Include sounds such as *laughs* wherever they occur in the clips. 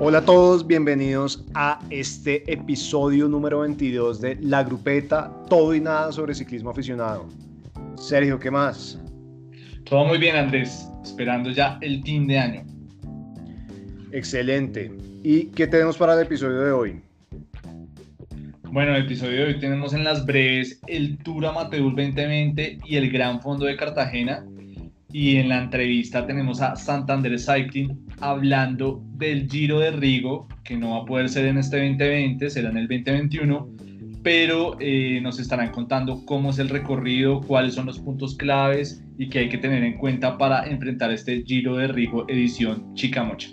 Hola a todos, bienvenidos a este episodio número 22 de La Grupeta, todo y nada sobre ciclismo aficionado. Sergio, ¿qué más? Todo muy bien, Andrés, esperando ya el fin de año. Excelente. ¿Y qué tenemos para el episodio de hoy? Bueno, el episodio de hoy tenemos en las breves el Tour Amateur 2020 y el Gran Fondo de Cartagena. Y en la entrevista tenemos a Santander Cycling hablando del Giro de Rigo, que no va a poder ser en este 2020, será en el 2021, pero eh, nos estarán contando cómo es el recorrido, cuáles son los puntos claves y qué hay que tener en cuenta para enfrentar este Giro de Rigo edición Chicamocha.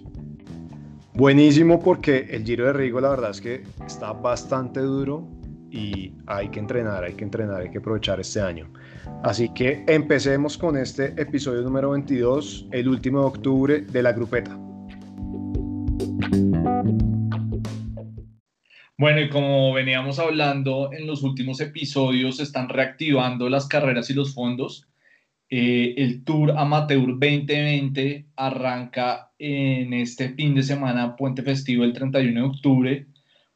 Buenísimo porque el Giro de Rigo la verdad es que está bastante duro y hay que entrenar, hay que entrenar, hay que aprovechar este año. Así que empecemos con este episodio número 22, el último de octubre de la grupeta. Bueno, y como veníamos hablando en los últimos episodios, se están reactivando las carreras y los fondos. Eh, el Tour Amateur 2020 arranca en este fin de semana, Puente Festivo, el 31 de octubre.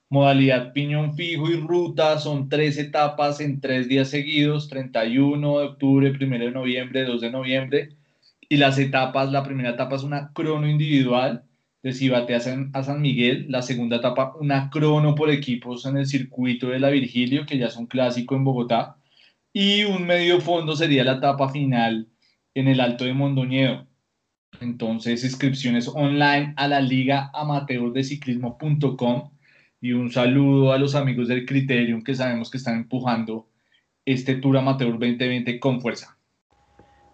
Modalidad piñón fijo y ruta, son tres etapas en tres días seguidos, 31 de octubre, 1 de noviembre, 2 de noviembre. Y las etapas, la primera etapa es una crono individual de Cibate a San, Miguel, la segunda etapa una crono por equipos en el circuito de la Virgilio, que ya es un clásico en Bogotá y un medio fondo sería la etapa final en el Alto de Mondoñedo. Entonces, inscripciones online a la Liga Amateur y un saludo a los amigos del Criterium que sabemos que están empujando este Tour Amateur 2020 con fuerza.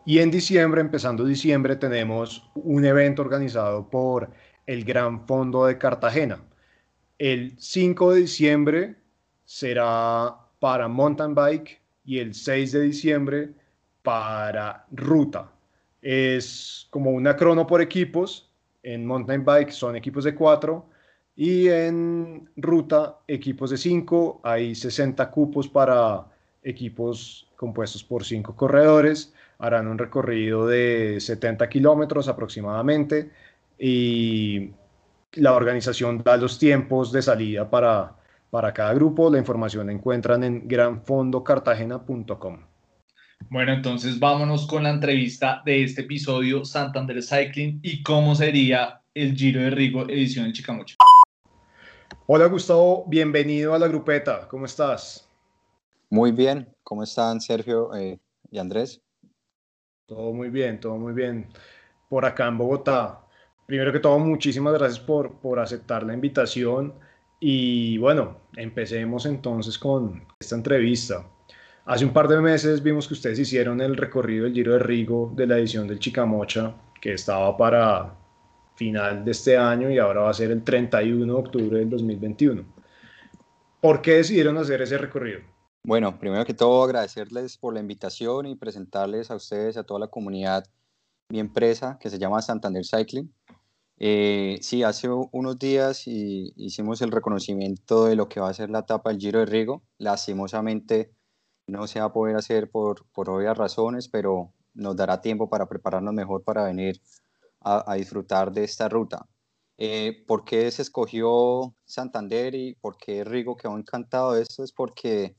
Y en diciembre, empezando diciembre, tenemos un evento organizado por el Gran Fondo de Cartagena. El 5 de diciembre será para mountain bike y el 6 de diciembre para ruta. Es como una crono por equipos. En mountain bike son equipos de 4 y en ruta equipos de 5. Hay 60 cupos para equipos compuestos por 5 corredores. Harán un recorrido de 70 kilómetros aproximadamente y la organización da los tiempos de salida para para cada grupo. La información la encuentran en granfondocartagena.com. Bueno, entonces vámonos con la entrevista de este episodio Santander Cycling y cómo sería el Giro de Rigo edición en Chicamocha. Hola Gustavo, bienvenido a la grupeta, ¿cómo estás? Muy bien, ¿cómo están Sergio eh, y Andrés? Todo muy bien, todo muy bien. Por acá en Bogotá. Primero que todo, muchísimas gracias por, por aceptar la invitación y bueno, empecemos entonces con esta entrevista. Hace un par de meses vimos que ustedes hicieron el recorrido del Giro de Rigo de la edición del Chicamocha, que estaba para final de este año y ahora va a ser el 31 de octubre del 2021. ¿Por qué decidieron hacer ese recorrido? Bueno, primero que todo agradecerles por la invitación y presentarles a ustedes, a toda la comunidad, mi empresa que se llama Santander Cycling. Eh, sí, hace unos días hicimos el reconocimiento de lo que va a ser la etapa del Giro de Rigo. Lastimosamente no se va a poder hacer por, por obvias razones, pero nos dará tiempo para prepararnos mejor para venir a, disfrutar de esta ruta. Eh, ¿Por qué se escogió Santander y por qué Rigo quedó encantado de esto? Es porque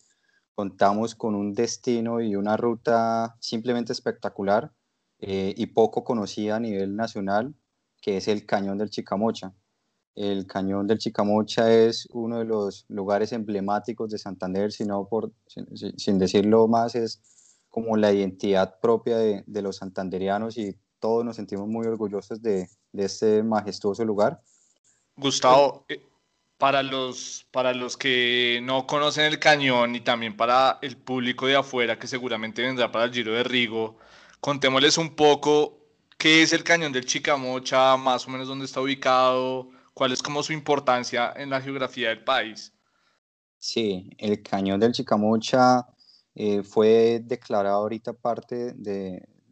contamos con un destino y una ruta simplemente espectacular eh, y poco conocida a nivel nacional que es el Cañón del Chicamocha. El Cañón del Chicamocha es uno de los lugares emblemáticos de Santander, sino por, sin, decirlo más, es como la identidad propia de, de, los santanderianos y todos nos sentimos muy orgullosos de, de este majestuoso lugar. Gustavo, eh, para los, para los que no conocen el cañón y también para el público de afuera que seguramente vendrá para el Giro de Rigo, contémosles un poco ¿Qué es el cañón del Chicamocha? Más o menos dónde está ubicado, cuál es como su importancia en la geografía del país. Sí, el cañón del Chicamocha eh, fue declarado ahorita parte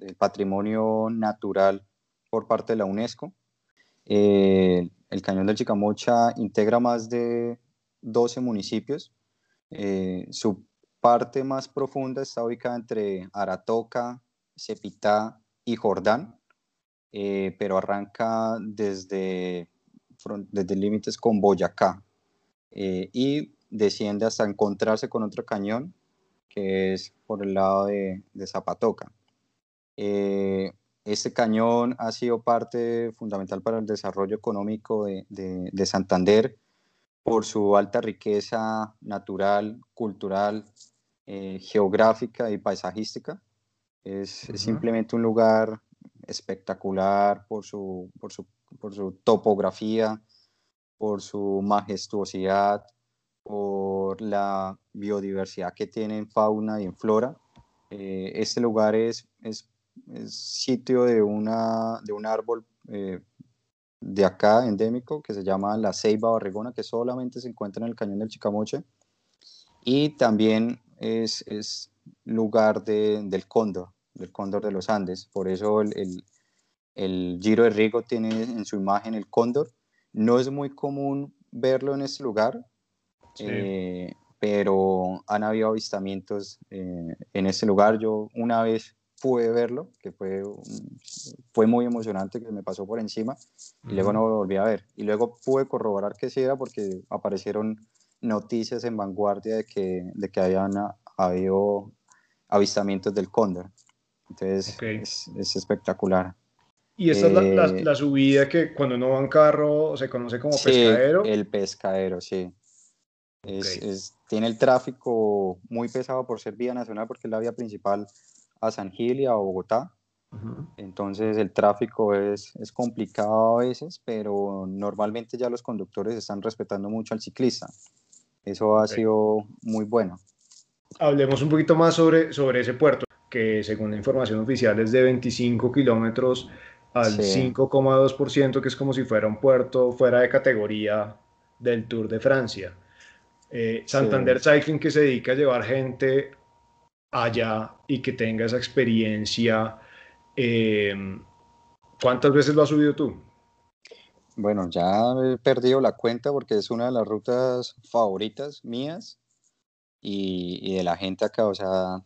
del patrimonio natural por parte de la UNESCO. Eh, el cañón del Chicamocha integra más de 12 municipios. Eh, su parte más profunda está ubicada entre Aratoca, Cepitá y Jordán. Eh, pero arranca desde desde límites con Boyacá y desciende hasta encontrarse con otro cañón que es por el lado de, Zapatoca. Eh, este cañón ha sido parte fundamental para el desarrollo económico de, Santander por su alta riqueza natural, cultural, eh, geográfica y paisajística. Es, simplemente un lugar espectacular por su, por su, por su topografía, por su majestuosidad, por la biodiversidad que tiene en fauna y en flora. Eh, este lugar es, es, sitio de, una, de un árbol eh, de acá endémico que se llama la ceiba barregona, que solamente se encuentra en el cañón del Chicamoche. Y también es, es lugar de, del cóndor, del cóndor de los Andes. Por eso el, el, el Giro de Rigo tiene en su imagen el cóndor. No es muy común verlo en este lugar, eh, pero han habido avistamientos eh, en ese lugar. Yo una vez pude verlo, que fue, fue muy emocionante, que me pasó por encima, y luego no lo volví a ver. Y luego pude corroborar que sí era porque aparecieron noticias en vanguardia de que, de que habían habido avistamientos del cóndor. Entonces es, es, espectacular. Y esta es la, la, eh, subida que cuando uno va en carro se conoce como pescadero. El pescadero, sí. Es, tiene el tráfico muy pesado por ser vía nacional porque es la vía principal a San Gil y a Bogotá. Entonces el tráfico es, es, complicado a veces, pero normalmente ya los conductores están respetando mucho al ciclista. Eso ha sido muy bueno. Hablemos un poquito más sobre, sobre ese puerto, que según la información oficial es de 25 kilómetros al 5,2%, que es como si fuera un puerto fuera de categoría del Tour de Francia. Eh, Santander Cycling que se dedica a llevar gente allá y que tenga esa experiencia. Em, ¿Cuántas veces lo has subido tú? Bueno, ya he perdido la cuenta porque es una de las rutas favoritas mías y, de la gente acá. O sea,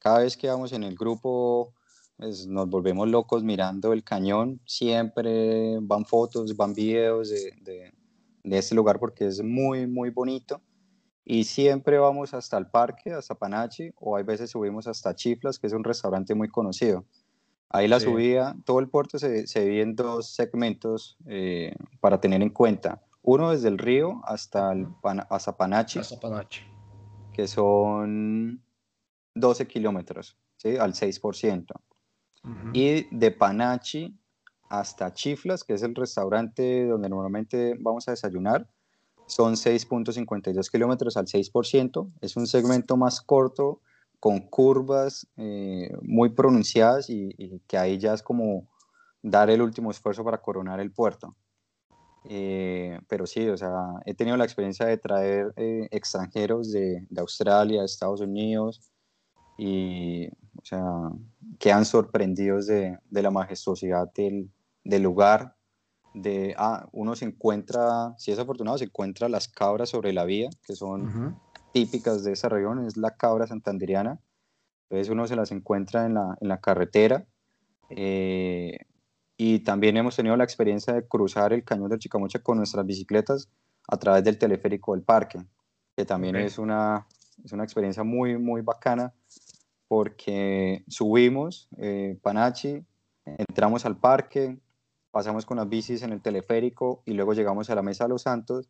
cada vez que vamos en el grupo, pues, nos volvemos locos mirando el cañón. Siempre van fotos, van videos de, de, de este lugar porque es muy, muy bonito y siempre vamos hasta el parque, hasta Panachi, o hay veces subimos hasta Chiflas, que es un restaurante muy conocido. Ahí la subida, todo el puerto se, se divide en dos segmentos eh, para tener en cuenta. Uno desde el río hasta, el hasta Panachi, hasta Panachi, que son 12 kilómetros, ¿sí? al 6%. Y de Panachi hasta Chiflas, que es el restaurante donde normalmente vamos a desayunar, son 6.52 kilómetros al 6%. Es un segmento más corto, con curvas eh, muy pronunciadas y, que ahí ya es como dar el último esfuerzo para coronar el puerto. Eh, pero sí, o sea, he tenido la experiencia de traer eh, extranjeros de, de, Australia, de Estados Unidos, y, o sea, quedan sorprendidos de, de la majestuosidad del, del lugar, de, ah, uno se encuentra, si es afortunado, se encuentra las cabras sobre la vía, que son típicas de esa región, es la cabra santanderiana. Entonces uno se las encuentra en la, en la carretera. Eh, y también hemos tenido la experiencia de cruzar el cañón del Chicamocha con nuestras bicicletas a través del teleférico del parque, que también es, una, es una experiencia muy, muy bacana porque subimos eh, Panachi, entramos al parque, pasamos con las bicis en el teleférico y luego llegamos a la Mesa de los Santos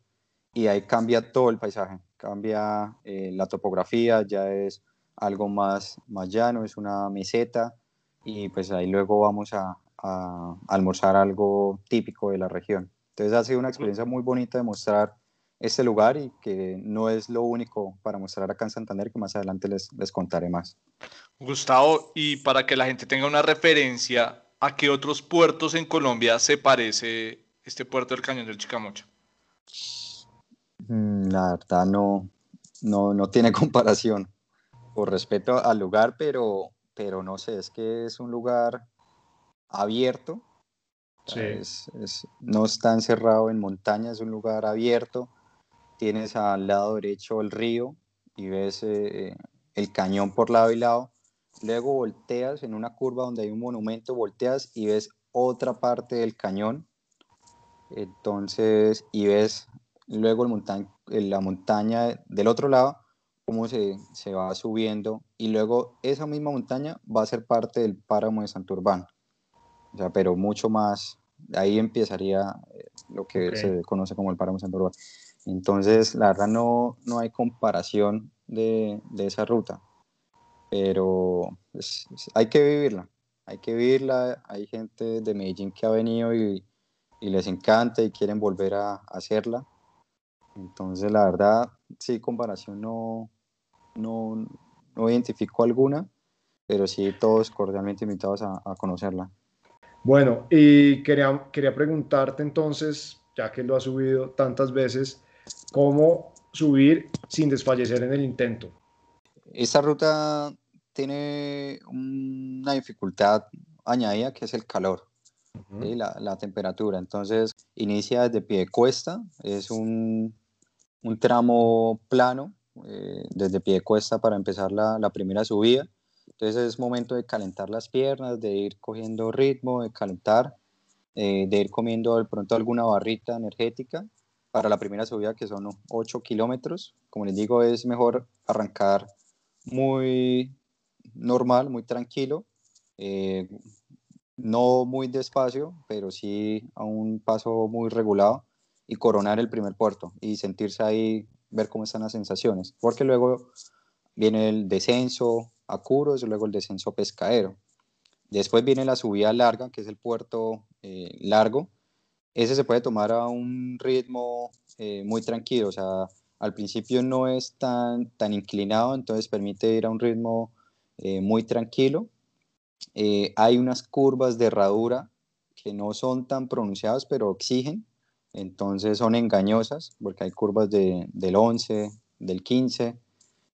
y ahí cambia todo el paisaje, cambia eh, la topografía, ya es algo más, más llano, es una meseta y pues ahí luego vamos a, a, almorzar algo típico de la región. Entonces ha sido una experiencia muy bonita de mostrar este lugar y que no es lo único para mostrar acá en Santander, que más adelante les, les contaré más. Gustavo, y para que la gente tenga una referencia, ¿a qué otros puertos en Colombia se parece este puerto del Cañón del Chicamocha? Mm, la verdad no, no, no tiene *laughs* comparación por respeto al lugar, pero, pero no sé, es que es un lugar abierto, no está encerrado en montaña, es un lugar abierto, tienes al lado derecho el río y ves eh, el cañón por lado y lado, Luego volteas en una curva donde hay un monumento, volteas y ves otra parte del cañón Entonces, y ves luego el la montaña del otro lado, cómo se, se, va subiendo, y luego esa misma montaña va a ser parte del páramo de Santurbán. O sea, pero mucho más, ahí empezaría eh, lo que se conoce como el páramo de Santurbán. Entonces, la verdad no, no hay comparación de, de esa ruta, pero pues, hay que vivirla, hay que vivirla. Hay gente de Medellín que ha venido y, y les encanta y quieren volver a, hacerla. Entonces, la verdad, sí, comparación no, no, no identifico alguna, pero sí todos cordialmente invitados a, a conocerla. Bueno, y quería, quería preguntarte entonces, ya que lo has subido tantas veces, ¿cómo subir sin desfallecer en el intento? Esta ruta tiene una dificultad añadida que es el calor y la, la, temperatura. Entonces, inicia desde pie de cuesta, es un, un tramo plano eh, desde pie de cuesta para empezar la, la, primera subida. Entonces es momento de calentar las piernas, de ir cogiendo ritmo, de calentar, eh, de ir comiendo de pronto alguna barrita energética para la primera subida que son 8 kilómetros. Como les digo, es mejor arrancar muy normal, muy tranquilo, eh, no muy despacio, pero sí a un paso muy regulado y coronar el primer puerto y sentirse ahí, ver cómo están las sensaciones, porque luego viene el descenso a Curos, luego el descenso Pescadero. Después viene la subida larga, que es el puerto eh, largo. Ese se puede tomar a un ritmo eh, muy tranquilo, o sea, al principio no es tan, tan inclinado, entonces permite ir a un ritmo eh, muy tranquilo. hay unas curvas de herradura que no son tan pronunciadas, pero exigen, entonces son engañosas, porque hay curvas de, del 11, del 15,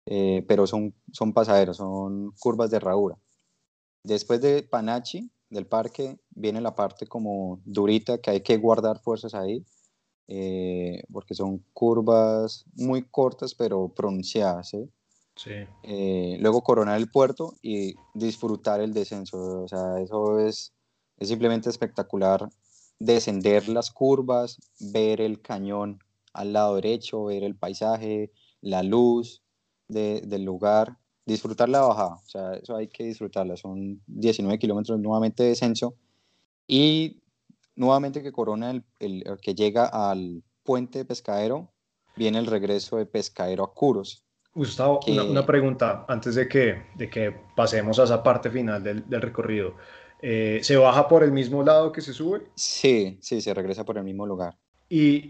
eh, pero son, son pasajeros, son curvas de herradura. Después de Panachi, del parque, viene la parte como durita, que hay que guardar fuerzas ahí, eh, porque son curvas muy cortas, pero pronunciadas. Sí. Eh, luego coronar el puerto y disfrutar el descenso. O sea, eso es, es simplemente espectacular. Descender las curvas, ver el cañón al lado derecho, ver el paisaje, la luz, del lugar, disfrutar la bajada, o sea, eso hay que disfrutarla, son 19 kilómetros nuevamente de descenso y nuevamente que corona el, el, que llega al puente de Pescadero, viene el regreso de Pescadero a Curos. Gustavo, una, pregunta antes de que, de que pasemos a esa parte final del, del recorrido. Eh, ¿Se baja por el mismo lado que se sube? Sí, sí, se regresa por el mismo lugar. ¿Y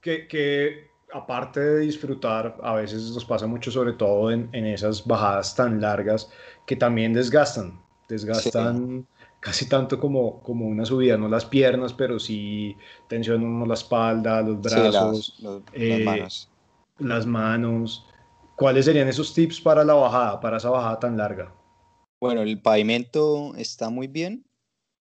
que qué, aparte de disfrutar, a veces nos pasa mucho, sobre todo en, esas bajadas tan largas, que también desgastan, desgastan casi tanto como, como una subida, no las piernas, pero sí tensionan la espalda, los brazos, las, eh, manos. las manos. ¿Cuáles serían esos tips para la bajada, para esa bajada tan larga? Bueno, el pavimento está muy bien.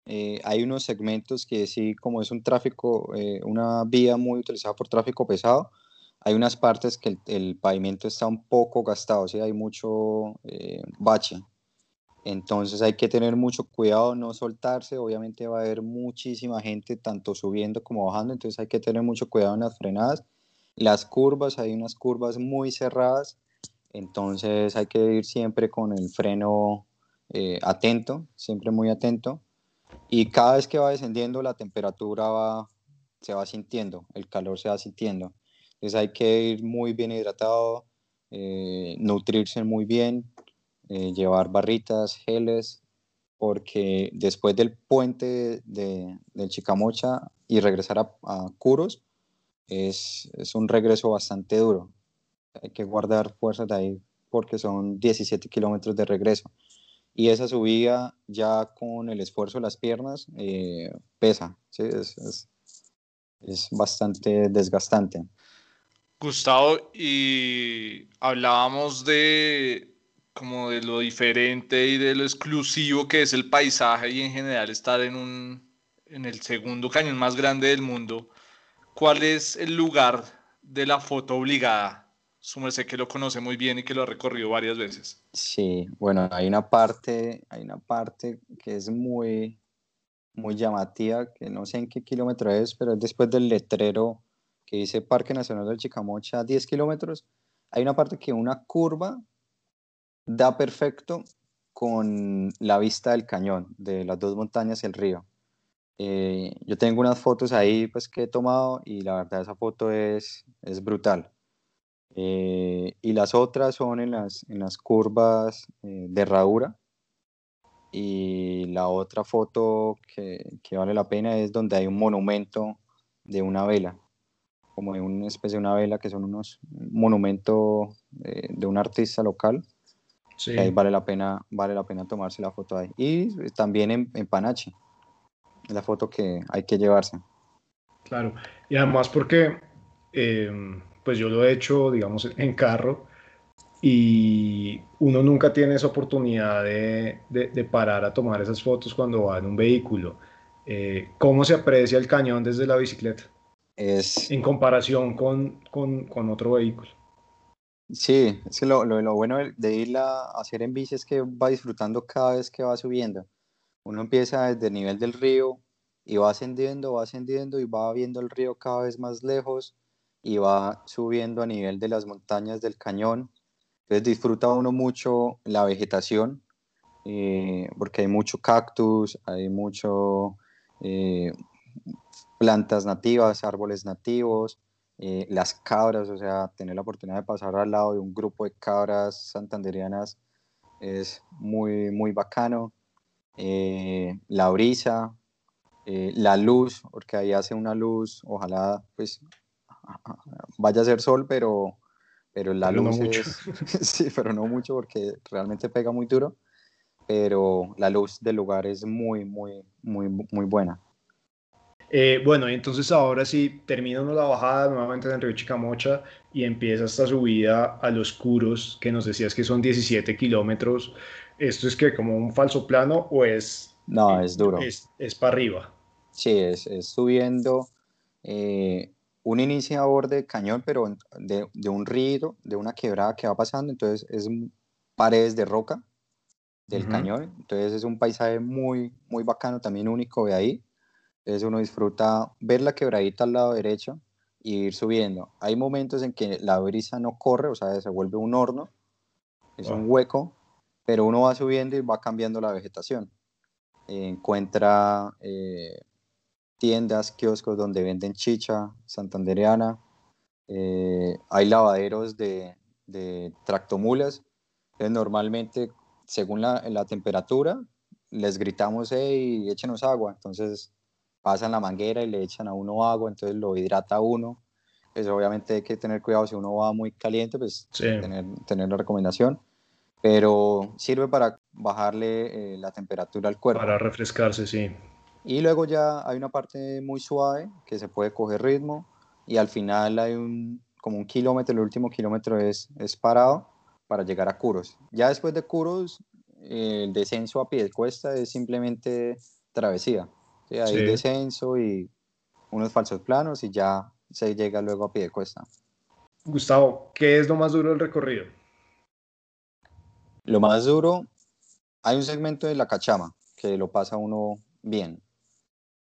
Eh, hay unos segmentos que sí, como es un tráfico, eh, una vía muy utilizada por tráfico pesado, hay unas partes que el, pavimento está un poco gastado, ¿sí? hay mucho eh, bache. Entonces hay que tener mucho cuidado, no soltarse. Obviamente va a haber muchísima gente tanto subiendo como bajando, entonces hay que tener mucho cuidado en las frenadas. Las curvas, hay unas curvas muy cerradas, entonces hay que ir siempre con el freno eh, atento, siempre muy atento. Y cada vez que va descendiendo la temperatura va, se va sintiendo, el calor se va sintiendo. Entonces hay que ir muy bien hidratado, eh, nutrirse muy bien, eh, llevar barritas, geles, porque después del puente de, del Chicamocha y regresar a, a Curos, es, es, un regreso bastante duro. Hay que guardar fuerzas de ahí porque son 17 kilómetros de regreso. Y esa subida ya con el esfuerzo de las piernas eh, pesa, ¿sí? es, es, es bastante desgastante. Gustavo, y hablábamos de como de lo diferente y de lo exclusivo que es el paisaje y en general estar en un en el segundo cañón más grande del mundo. ¿Cuál es el lugar de la foto obligada? Su merced que lo conoce muy bien y que lo ha recorrido varias veces. Sí, bueno, hay una parte, hay una parte que es muy, muy llamativa, que no sé en qué kilómetro es, pero es después del letrero que dice Parque Nacional del Chicamocha, 10 kilómetros. Hay una parte que una curva da perfecto con la vista del cañón, de las dos montañas y el río. Eh, yo tengo unas fotos ahí pues, que he tomado y la verdad esa foto es, es brutal. Eh, y las otras son en las, en las curvas eh, de herradura. Y la otra foto que, que, vale la pena es donde hay un monumento de una vela, como de una especie de una vela que son unos monumentos de un artista local. Sí. Ahí vale la pena, vale la pena tomarse la foto ahí. Y también en, en La foto que hay que llevarse. Claro, y además porque eh, pues yo lo he hecho, digamos, en carro y uno nunca tiene esa oportunidad de, de, parar a tomar esas fotos cuando va en un vehículo. Eh, ¿Cómo se aprecia el cañón desde la bicicleta? Es... En comparación con, con, con otro vehículo. Sí, es que lo, lo, lo, bueno de ir a hacer en bici es que va disfrutando cada vez que va subiendo. Uno empieza desde el nivel del río y va ascendiendo, va ascendiendo y va viendo el río cada vez más lejos y va subiendo a nivel de las montañas del cañón. Entonces disfruta uno mucho la vegetación eh, porque hay mucho cactus, hay mucho eh, plantas nativas, árboles nativos, eh, las cabras, o sea, tener la oportunidad de pasar al lado de un grupo de cabras santanderianas es muy, muy bacano. Eh, la brisa, eh, la luz, porque ahí hace una luz, ojalá pues *laughs* vaya a ser sol, pero, pero la luz es, *laughs* sí, pero no mucho porque realmente pega muy duro, pero la luz del lugar es muy, muy, muy, muy buena. Eh, bueno, entonces ahora sí, termina la bajada nuevamente en el río Chicamocha y empieza esta subida a los curos, que nos decías que son 17 kilómetros ¿Esto es que como un falso plano o es... No, es duro. Es, es para arriba. Sí, es, es subiendo eh, un iniciador de cañón, pero de, de, un río, de una quebrada que va pasando, entonces es paredes de roca del cañón, entonces es un paisaje muy, muy bacano, también único de ahí. Entonces uno disfruta ver la quebradita al lado derecho y ir subiendo. Hay momentos en que la brisa no corre, o sea, se vuelve un horno, es un hueco, pero uno va subiendo y va cambiando la vegetación. encuentra eh, tiendas, kioscos donde venden chicha santandereana, eh, hay lavaderos de, de tractomulas, entonces normalmente según la, la temperatura les gritamos, hey, échenos agua, entonces pasan la manguera y le echan a uno agua, entonces lo hidrata a uno, pues obviamente hay que tener cuidado si uno va muy caliente, pues tener, tener la recomendación pero sirve para bajarle eh, la temperatura al cuerpo. Para refrescarse, sí. Y luego ya hay una parte muy suave que se puede coger ritmo y al final hay un, como un kilómetro, el último kilómetro es, es parado para llegar a Curos. Ya después de Curos, el descenso a pie de cuesta es simplemente travesía. Hay descenso y unos falsos planos y ya se llega luego a pie de cuesta. Gustavo, ¿qué es lo más duro del recorrido? Lo más duro, hay un segmento de la cachama que lo pasa uno bien.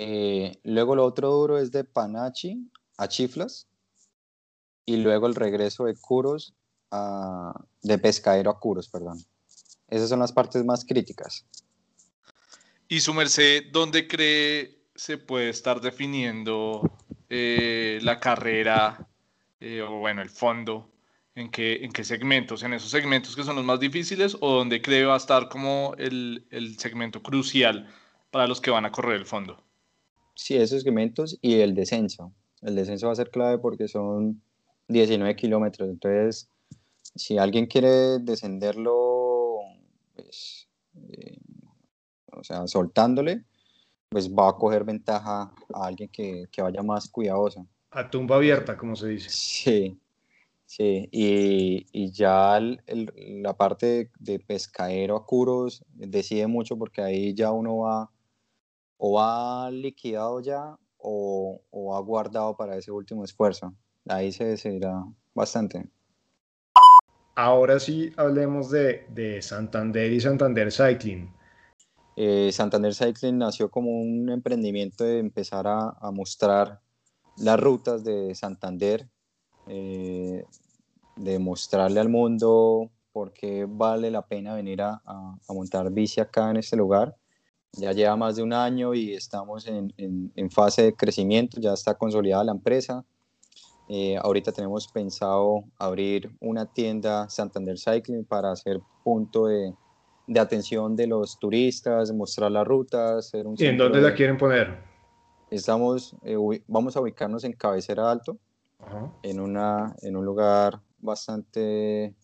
Eh, luego lo otro duro es de Panachi a Chiflas y luego el regreso de Curos a, de Pescadero a Curos, perdón. Esas son las partes más críticas. ¿Y su merced dónde cree se puede estar definiendo eh, la carrera eh, o bueno, el fondo en qué, en qué segmentos, en esos segmentos que son los más difíciles o donde cree va a estar como el, el segmento crucial para los que van a correr el fondo. Sí, esos segmentos y el descenso. El descenso va a ser clave porque son 19 kilómetros. Entonces, si alguien quiere descenderlo, pues, eh, o sea, soltándole, pues va a coger ventaja a alguien que, que vaya más cuidadoso. A tumba abierta, como se dice. Sí, Sí, y, y ya la parte de, pescadero a curos decide mucho porque ahí ya uno va o va liquidado ya o, o va guardado para ese último esfuerzo. Ahí se decidirá bastante. Ahora sí hablemos de, de Santander y Santander Cycling. Eh, Santander Cycling nació como un emprendimiento de empezar a, mostrar las rutas de Santander, eh, de mostrarle al mundo por qué vale la pena venir a, montar bici acá en este lugar. Ya lleva más de un año y estamos en, en fase de crecimiento, ya está consolidada la empresa. Eh, ahorita tenemos pensado abrir una tienda Santander Cycling para hacer punto de, de atención de los turistas, mostrar las rutas. un ¿Y en dónde la quieren poner? Estamos, eh, vamos a ubicarnos en Cabecera Alto, en, una, en un lugar bastante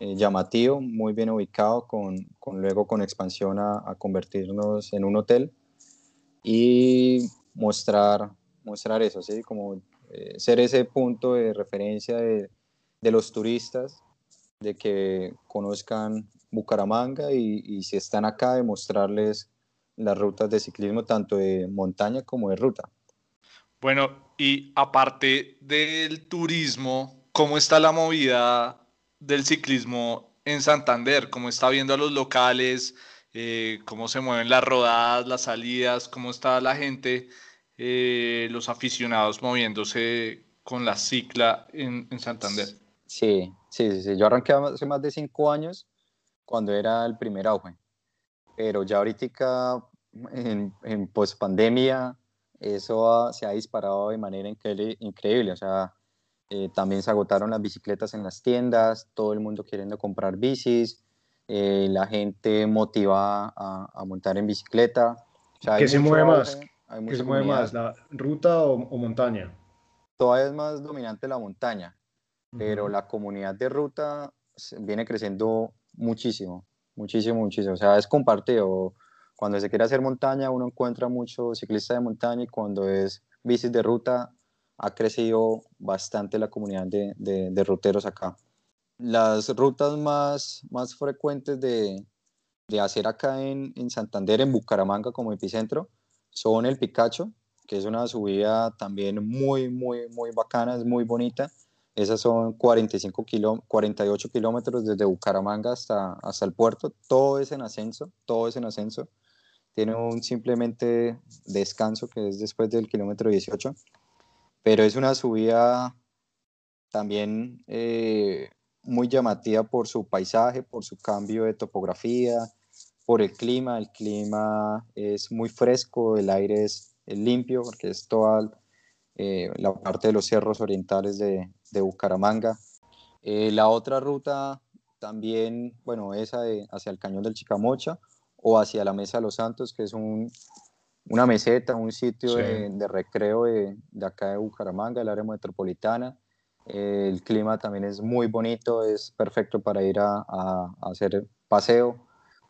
eh, llamativo, muy bien ubicado, con, con luego con expansión a, a, convertirnos en un hotel y mostrar, mostrar eso, ¿sí? como eh, ser ese punto de referencia de, de, los turistas, de que conozcan Bucaramanga y, y si están acá, demostrarles las rutas de ciclismo tanto de montaña como de ruta. Bueno, y aparte del turismo, ¿cómo está la movida del ciclismo en Santander? ¿Cómo está viendo a los locales? Eh, ¿Cómo se mueven las rodadas, las salidas? ¿Cómo está la gente eh, los aficionados moviéndose con la cicla en, Santander. Sí, sí, sí, Yo arranqué hace más de cinco años cuando era el primer auge. Pero ya ahorita en, en post pandemia eso se ha disparado de manera increíble. O sea, eh, también se agotaron las bicicletas en las tiendas, todo el mundo queriendo comprar bicis, eh, la gente motivada a, montar en bicicleta. ¿Qué se mueve más? ¿Qué se mueve más, la ruta o, montaña? Todavía es más dominante la montaña, pero la comunidad de ruta viene creciendo muchísimo, muchísimo, muchísimo. O sea, es compartido. Cuando se quiere hacer montaña, uno encuentra muchos ciclistas de montaña y cuando es bicis de ruta, ha crecido bastante la comunidad de, de, ruteros acá. Las rutas más, más frecuentes de, de hacer acá en, en Santander, en Bucaramanga como epicentro, son el Picacho, que es una subida también muy, muy, muy bacana, es muy bonita. Esas son 45 kilo, 48 kilómetros desde Bucaramanga hasta, hasta el puerto. Todo es en ascenso, todo es en ascenso. Tiene un simplemente descanso que es después del kilómetro 18. Pero es una subida también eh, muy llamativa por su paisaje, por su cambio de topografía, por el clima. El clima es muy fresco, el aire es, limpio porque es toda eh, la parte de los cerros orientales de, de Bucaramanga. Eh, la otra ruta también, bueno, esa hacia el cañón del Chicamocha o hacia la Mesa de los Santos, que es un, una meseta, un sitio de, recreo de, de, acá de Bucaramanga, el área metropolitana. el clima también es muy bonito, es perfecto para ir a, a hacer paseo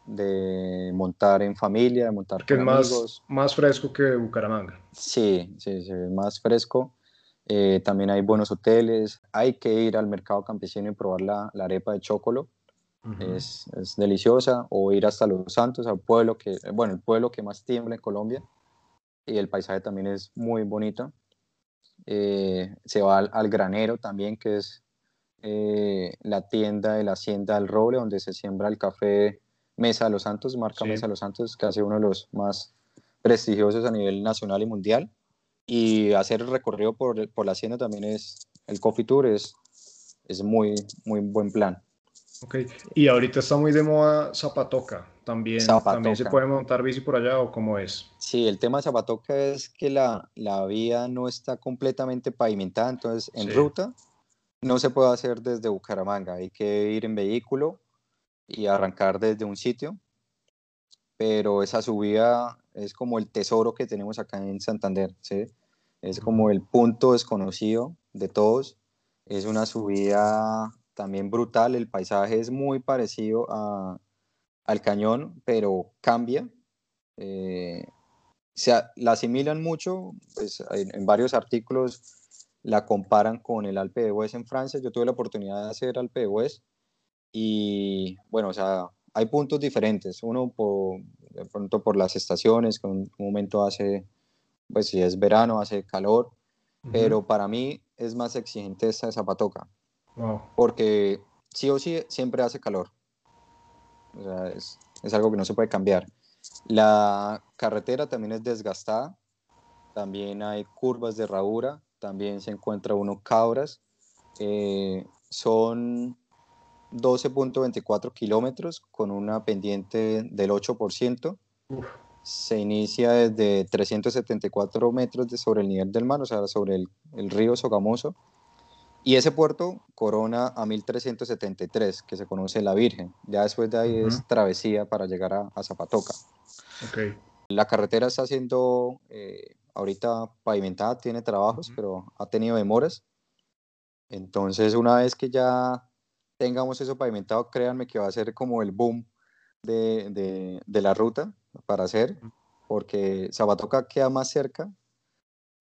de montar en familia, de montar que es más, Más fresco que Bucaramanga. Sí, sí, sí, más fresco. Eh, también hay buenos hoteles. Hay que ir al mercado campesino y probar la, la arepa de chocolo. Es, es, deliciosa. O ir hasta Los Santos, al pueblo que, bueno, el pueblo que más tiembla en Colombia. Y el paisaje también es muy bonito. Eh, se va al, granero también, que es eh, la tienda de la Hacienda del Roble, donde se siembra el café Mesa de los Santos, marca Mesa de los Santos, que hace uno de los más prestigiosos a nivel nacional y mundial. Y hacer el recorrido por, por la hacienda también es, el Coffee Tour es, es muy, muy buen plan. Ok, y ahorita está muy de moda Zapatoca, también, ¿también se puede montar bici por allá o cómo es? Sí, el tema de Zapatoca es que la, la vía no está completamente pavimentada, entonces en ruta no se puede hacer desde Bucaramanga, hay que ir en vehículo y arrancar desde un sitio, pero esa subida es como el tesoro que tenemos acá en Santander, ¿sí? es como el punto desconocido de todos, es una subida también brutal, el paisaje es muy parecido a, al cañón, pero cambia. Eh, se la asimilan mucho, pues, en, en, varios artículos la comparan con el Alpe de Hues en Francia. Yo tuve la oportunidad de hacer Alpe de Hues y bueno, o sea, hay puntos diferentes. Uno por, de pronto por las estaciones, que un momento hace, pues si es verano, hace calor, pero para mí es más exigente esta de Zapatoca. Porque sí o sí siempre hace calor. O sea, es, es, algo que no se puede cambiar. La carretera también es desgastada, también hay curvas de herradura, también se encuentra uno cabras. Eh, son 12.24 kilómetros con una pendiente del 8%. Se inicia desde 374 metros de sobre el nivel del mar, o sea, sobre el, el río Sogamoso. Y ese puerto corona a 1373, que se conoce la Virgen. Ya después de ahí es travesía para llegar a, a Zapatoca. Okay. La carretera está siendo eh, ahorita pavimentada, tiene trabajos, pero ha tenido demoras. Entonces, una vez que ya tengamos eso pavimentado, créanme que va a ser como el boom de, de, de la ruta para hacer, porque Zapatoca queda más cerca.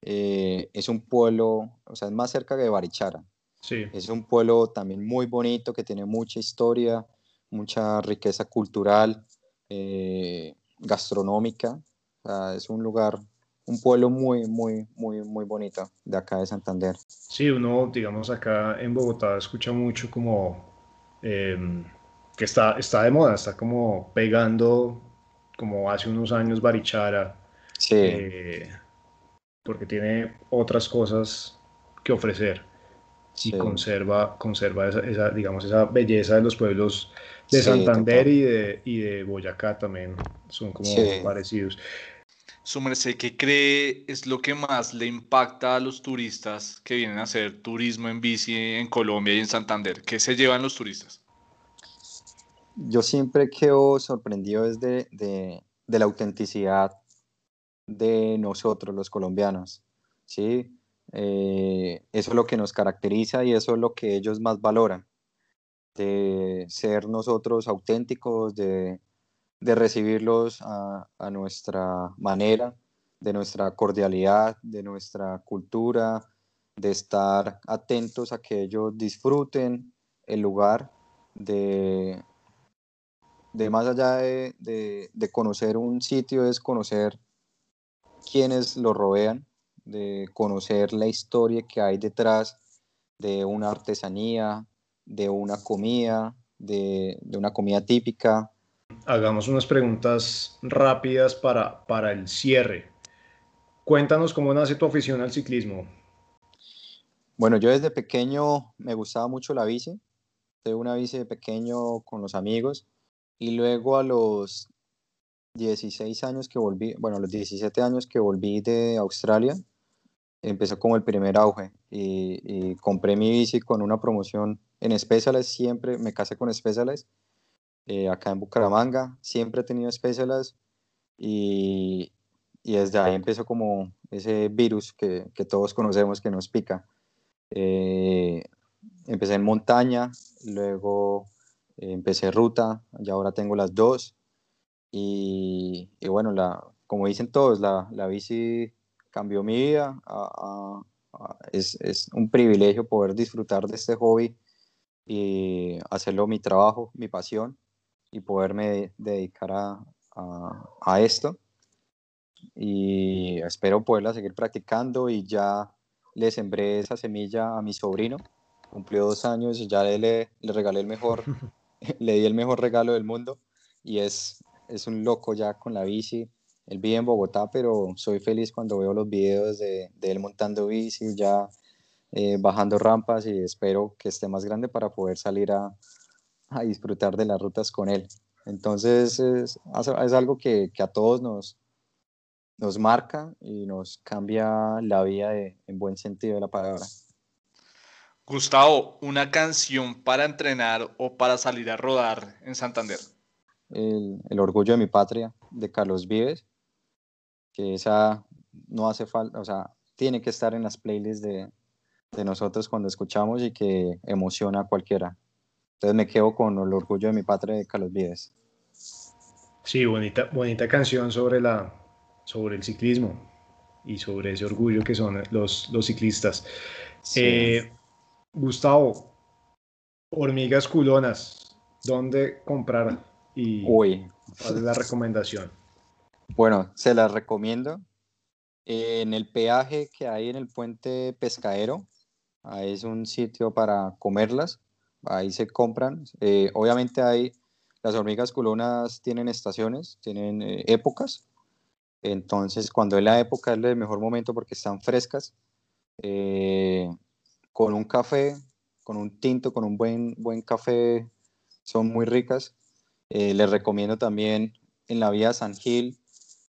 Eh, es un pueblo, o sea, es más cerca que Barichara. Sí. Es un pueblo también muy bonito, que tiene mucha historia, mucha riqueza cultural, eh, gastronómica. O sea, es un lugar, un pueblo muy, muy, muy, muy bonito de acá de Santander. Sí, uno, digamos, acá en Bogotá escucha mucho como eh, que está, está de moda, está como pegando, como hace unos años Barichara. Sí. Eh, porque tiene otras cosas que ofrecer y Sí. conserva, conserva esa, esa, digamos, esa belleza de los pueblos de Sí, Santander y de, y de Boyacá también son como Sí. parecidos. Su merced, ¿qué cree es lo que más le impacta a los turistas que vienen a hacer turismo en bici en Colombia y en Santander? ¿Qué se llevan los turistas? Yo siempre quedo sorprendido desde de, de la autenticidad de nosotros los colombianos, ¿sí? Eh, eso es lo que nos caracteriza y eso es lo que ellos más valoran, de ser nosotros auténticos, de, de recibirlos a, a nuestra manera, de nuestra cordialidad, de nuestra cultura, de estar atentos a que ellos disfruten el lugar, de, de más allá de, de- de conocer un sitio, es conocer quienes lo rodean, de conocer la historia que hay detrás de una artesanía, de una comida, de, de una comida típica. Hagamos unas preguntas rápidas para, para el cierre. Cuéntanos cómo nace tu afición al ciclismo. Bueno, yo desde pequeño me gustaba mucho la bici. Tuve una bici de pequeño con los amigos y luego a los 16 años que volví, bueno, los 17 años que volví de Australia, empezó como el primer auge y, y compré mi bici con una promoción en Specialized, siempre me casé con Specialized, eh, acá en Bucaramanga, siempre he tenido Specialized y, y desde ahí empezó como ese virus que, que todos conocemos que nos pica. Eh, empecé en montaña, luego eh, empecé ruta, y ahora tengo las dos. Y, y bueno, la, como dicen todos, la, la bici cambió mi vida. a- a- a- es, es un privilegio poder disfrutar de este hobby y hacerlo mi trabajo, mi pasión y poderme de- dedicar a, esto. Y espero poderla seguir practicando y ya le sembré esa semilla a mi sobrino. Cumplió dos años y ya le, le regalé el mejor, *laughs* le di el mejor regalo del mundo y es, es un loco ya con la bici. Él vive en Bogotá, pero soy feliz cuando veo los videos de, de él montando bici, ya eh, bajando rampas y espero que esté más grande para poder salir a, disfrutar de las rutas con él. Entonces es, algo que, a todos nos, marca y nos cambia la vida en buen sentido de la palabra. Gustavo, una canción para entrenar o para salir a rodar en Santander. El, el orgullo de mi patria de Carlos Vives, que esa no hace falta, o sea, tiene que estar en las playlists de, de nosotros cuando escuchamos y que emociona a cualquiera. Entonces me quedo con el orgullo de mi patria de Carlos Vives. Sí, bonita, bonita canción sobre, la, sobre el ciclismo y sobre ese orgullo que son los, los ciclistas. Sí. Eh, Gustavo, hormigas culonas, ¿dónde comprar? Y Uy, cuál es la recomendación. bueno, se las recomiendo. En el peaje que hay en el puente Pescadero, ahí es un sitio para comerlas, ahí se compran. Eh, obviamente hay las hormigas culonas tienen estaciones, tienen eh, épocas. Entonces, cuando es la época es el mejor momento porque están frescas. Eh, con un café, con un tinto, con un buen, buen café, son muy ricas. Eh, les recomiendo también en la vía San Gil,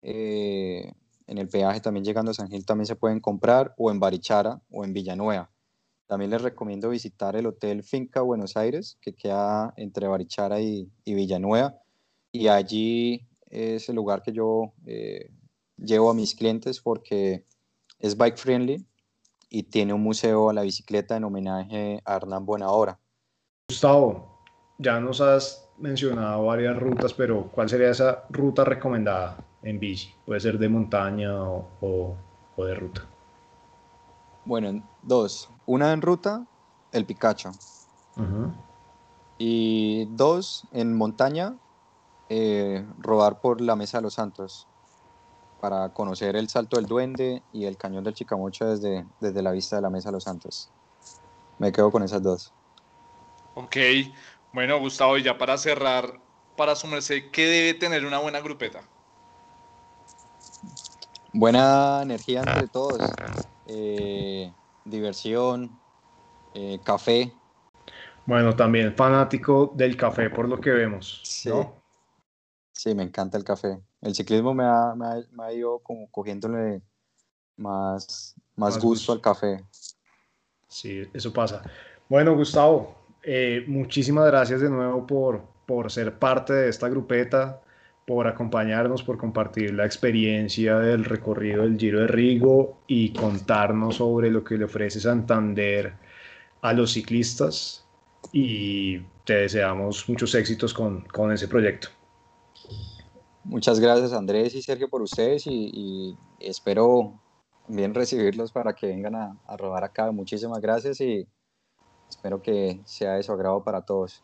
en el peaje también llegando a San Gil también se pueden comprar, o en Barichara o en Villanueva. También les recomiendo visitar el Hotel Finca Buenos Aires, que queda entre Barichara y, Villanueva. Y allí es el lugar que yo eh, llevo a mis clientes porque es bike friendly y tiene un museo a la bicicleta en homenaje a Hernán Buenahora. Gustavo, ya nos has mencionado varias rutas, pero ¿cuál sería esa ruta recomendada en bici? Puede ser de montaña o de ruta. Bueno, dos. Una en ruta, el Picacho. Y dos, en montaña, eh, rodar por la Mesa de los Santos para conocer el Salto del Duende y el Cañón del Chicamocha desde, desde la vista de la Mesa de los Santos. Me quedo con esas dos. Ok, bueno Gustavo, y ya para cerrar, para sumarse, ¿qué debe tener una buena grupeta? Buena energía entre todos. Eh, diversión, eh, café. Bueno, también fanático del café por lo que vemos. Sí, me encanta el café. El ciclismo me ha, ido como cogiéndole más, más, gusto, al café. Sí, eso pasa. Bueno, Gustavo, eh, muchísimas gracias de nuevo por, por ser parte de esta grupeta por acompañarnos, por compartir la experiencia del recorrido del Giro de Rigo y contarnos sobre lo que le ofrece Santander a los ciclistas y te deseamos muchos éxitos con, con ese proyecto. Muchas gracias Andrés y Sergio por ustedes y, espero bien recibirlos para que vengan a, a rodar acá. Muchísimas gracias y espero que sea de su agrado para todos.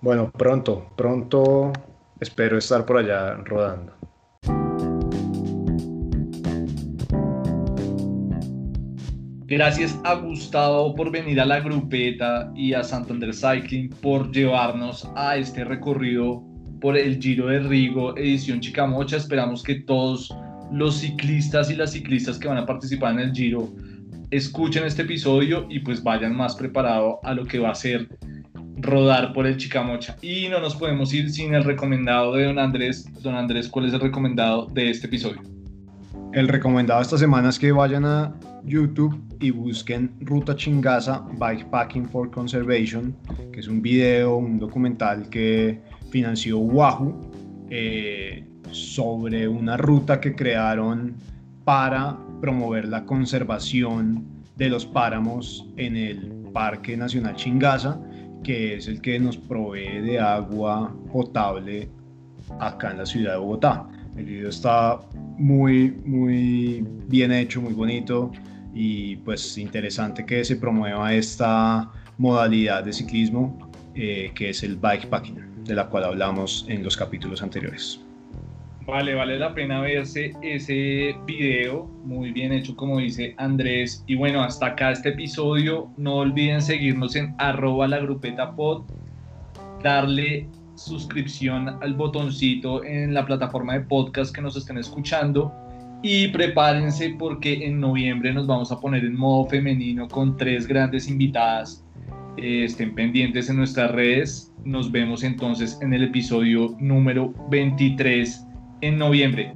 Bueno, pronto, pronto espero estar por allá rodando. Gracias a Gustavo por venir a la grupeta y a Santander Cycling por llevarnos a este recorrido por el Giro de Rigo, edición Chicamocha. Esperamos que todos los ciclistas y las ciclistas que van a participar en el Giro escuchen este episodio y pues vayan más preparados a lo que va a ser rodar por el Chicamocha. Y no nos podemos ir sin el recomendado de don Andrés. Don Andrés, ¿cuál es el recomendado de este episodio? El recomendado esta semana es que vayan a YouTube y busquen Ruta Chingaza Bikepacking for Conservation, que es un video, un documental que financió Wahoo eh, sobre una ruta que crearon para promover la conservación de los páramos en el Parque Nacional Chingaza que es el que nos provee de agua potable acá en la ciudad de Bogotá. El video está muy, muy bien hecho, muy bonito y pues interesante que se promueva esta modalidad de ciclismo eh, que es el bikepacking, de la cual hablamos en los capítulos anteriores. Vale, vale la pena verse ese video, muy bien hecho como dice Andrés. Y bueno, hasta acá este episodio. No olviden seguirnos en arroba la grupeta pod, darle suscripción al botoncito en la plataforma de podcast que nos estén escuchando. Y prepárense porque en noviembre nos vamos a poner en modo femenino con tres grandes invitadas. Eh, estén pendientes en nuestras redes. Nos vemos entonces en el episodio número 23 en noviembre.